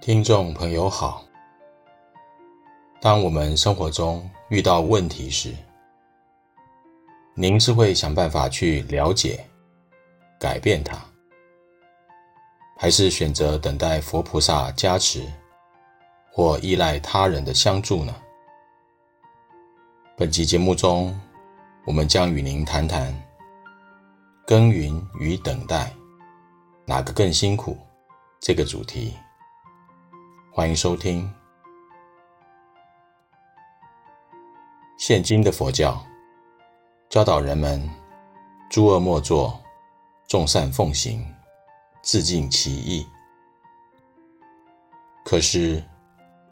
听众朋友好，当我们生活中遇到问题时，您是会想办法去了解、改变它，还是选择等待佛菩萨加持，或依赖他人的相助呢？本期节目中，我们将与您谈谈耕耘与等待，哪个更辛苦？这个主题。欢迎收听。现今的佛教教导人们诸恶莫作，众善奉行，自尽其意。可是，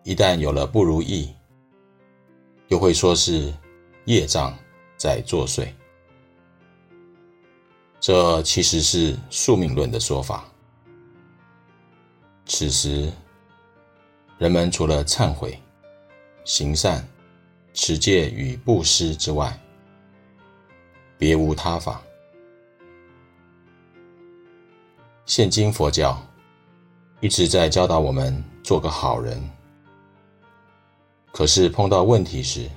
一旦有了不如意，又会说是业障在作祟。这其实是宿命论的说法。此时，人们除了忏悔、行善、持戒与布施之外，别无他法。现今佛教一直在教导我们做个好人，可是碰到问题时，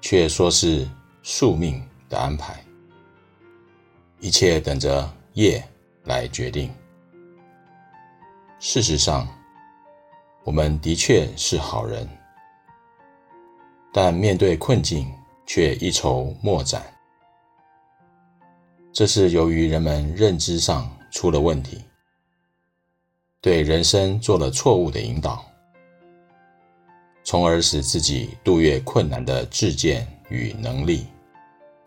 却说是宿命的安排，一切等着业来决定。事实上，我们的确是好人，但面对困境却一筹莫展。这是由于人们认知上出了问题，对人生做了错误的引导，从而使自己度越困难的智见与能力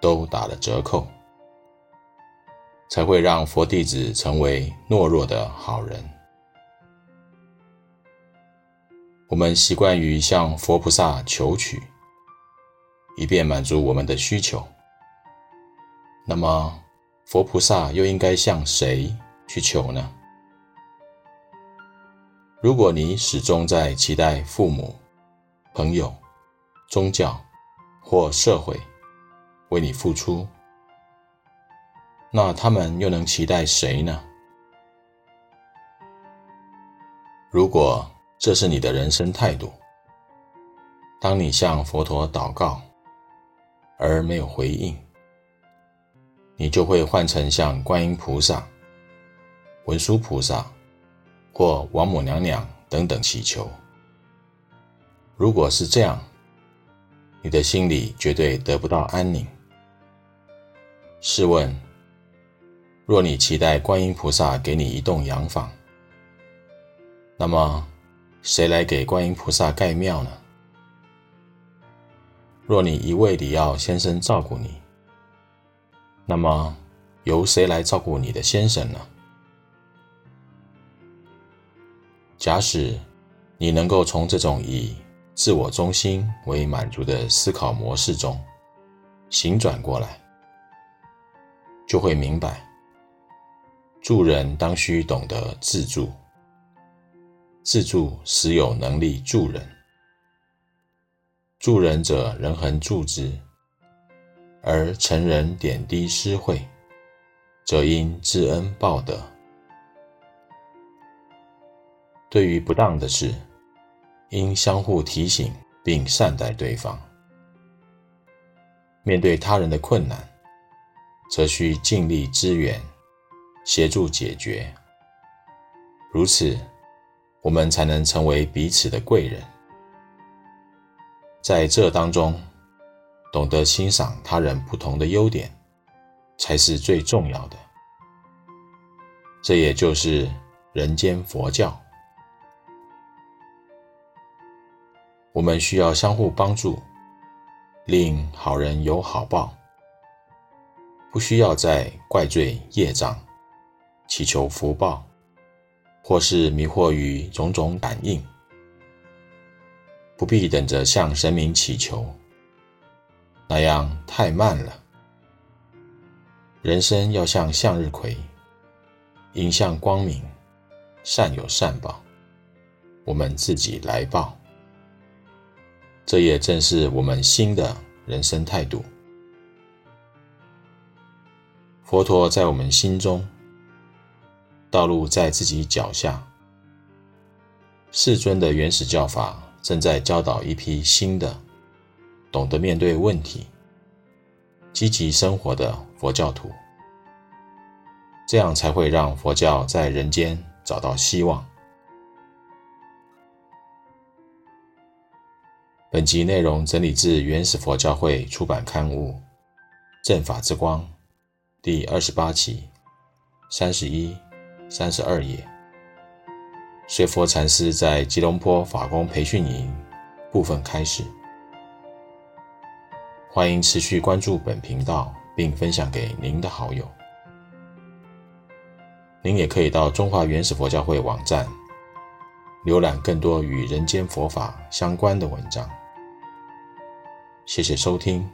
都打了折扣，才会让佛弟子成为懦弱的好人。我们习惯于向佛菩萨求取，以便满足我们的需求。那么，佛菩萨又应该向谁去求呢？如果你始终在期待父母、朋友、宗教或社会为你付出，那他们又能期待谁呢？如果这是你的人生态度。当你向佛陀祷告而没有回应，你就会换成向观音菩萨、文殊菩萨或王母娘娘等等祈求。如果是这样，你的心里绝对得不到安宁。试问，若你期待观音菩萨给你一栋洋房，那么，谁来给观音菩萨盖庙呢？若你一味地要先生照顾你，那么由谁来照顾你的先生呢？假使你能够从这种以自我中心为满足的思考模式中醒转过来，就会明白，助人当须懂得自助。自助时有能力助人，助人者人恒助之，而成人点滴施惠，则应知恩报德。对于不当的事，应相互提醒并善待对方。面对他人的困难，则需尽力支援，协助解决。如此。我们才能成为彼此的贵人，在这当中，懂得欣赏他人不同的优点，才是最重要的。这也就是人间佛教。我们需要相互帮助，令好人有好报，不需要再怪罪业障，祈求福报。或是迷惑于种种感应，不必等着向神明祈求，那样太慢了。人生要像向日葵，迎向光明，善有善报，我们自己来报。这也正是我们新的人生态度。佛陀在我们心中。道路在自己脚下，世尊的原始教法正在教导一批新的、懂得面对问题、积极生活的佛教徒，这样才会让佛教在人间找到希望。本集内容整理自原始佛教会出版刊物《正法之光》第二十八期三十一、三十二页。随佛禅师在吉隆坡法工培训营部分开始。欢迎持续关注本频道，并分享给您的好友。您也可以到中华原始佛教会网站浏览更多与人间佛法相关的文章。谢谢收听。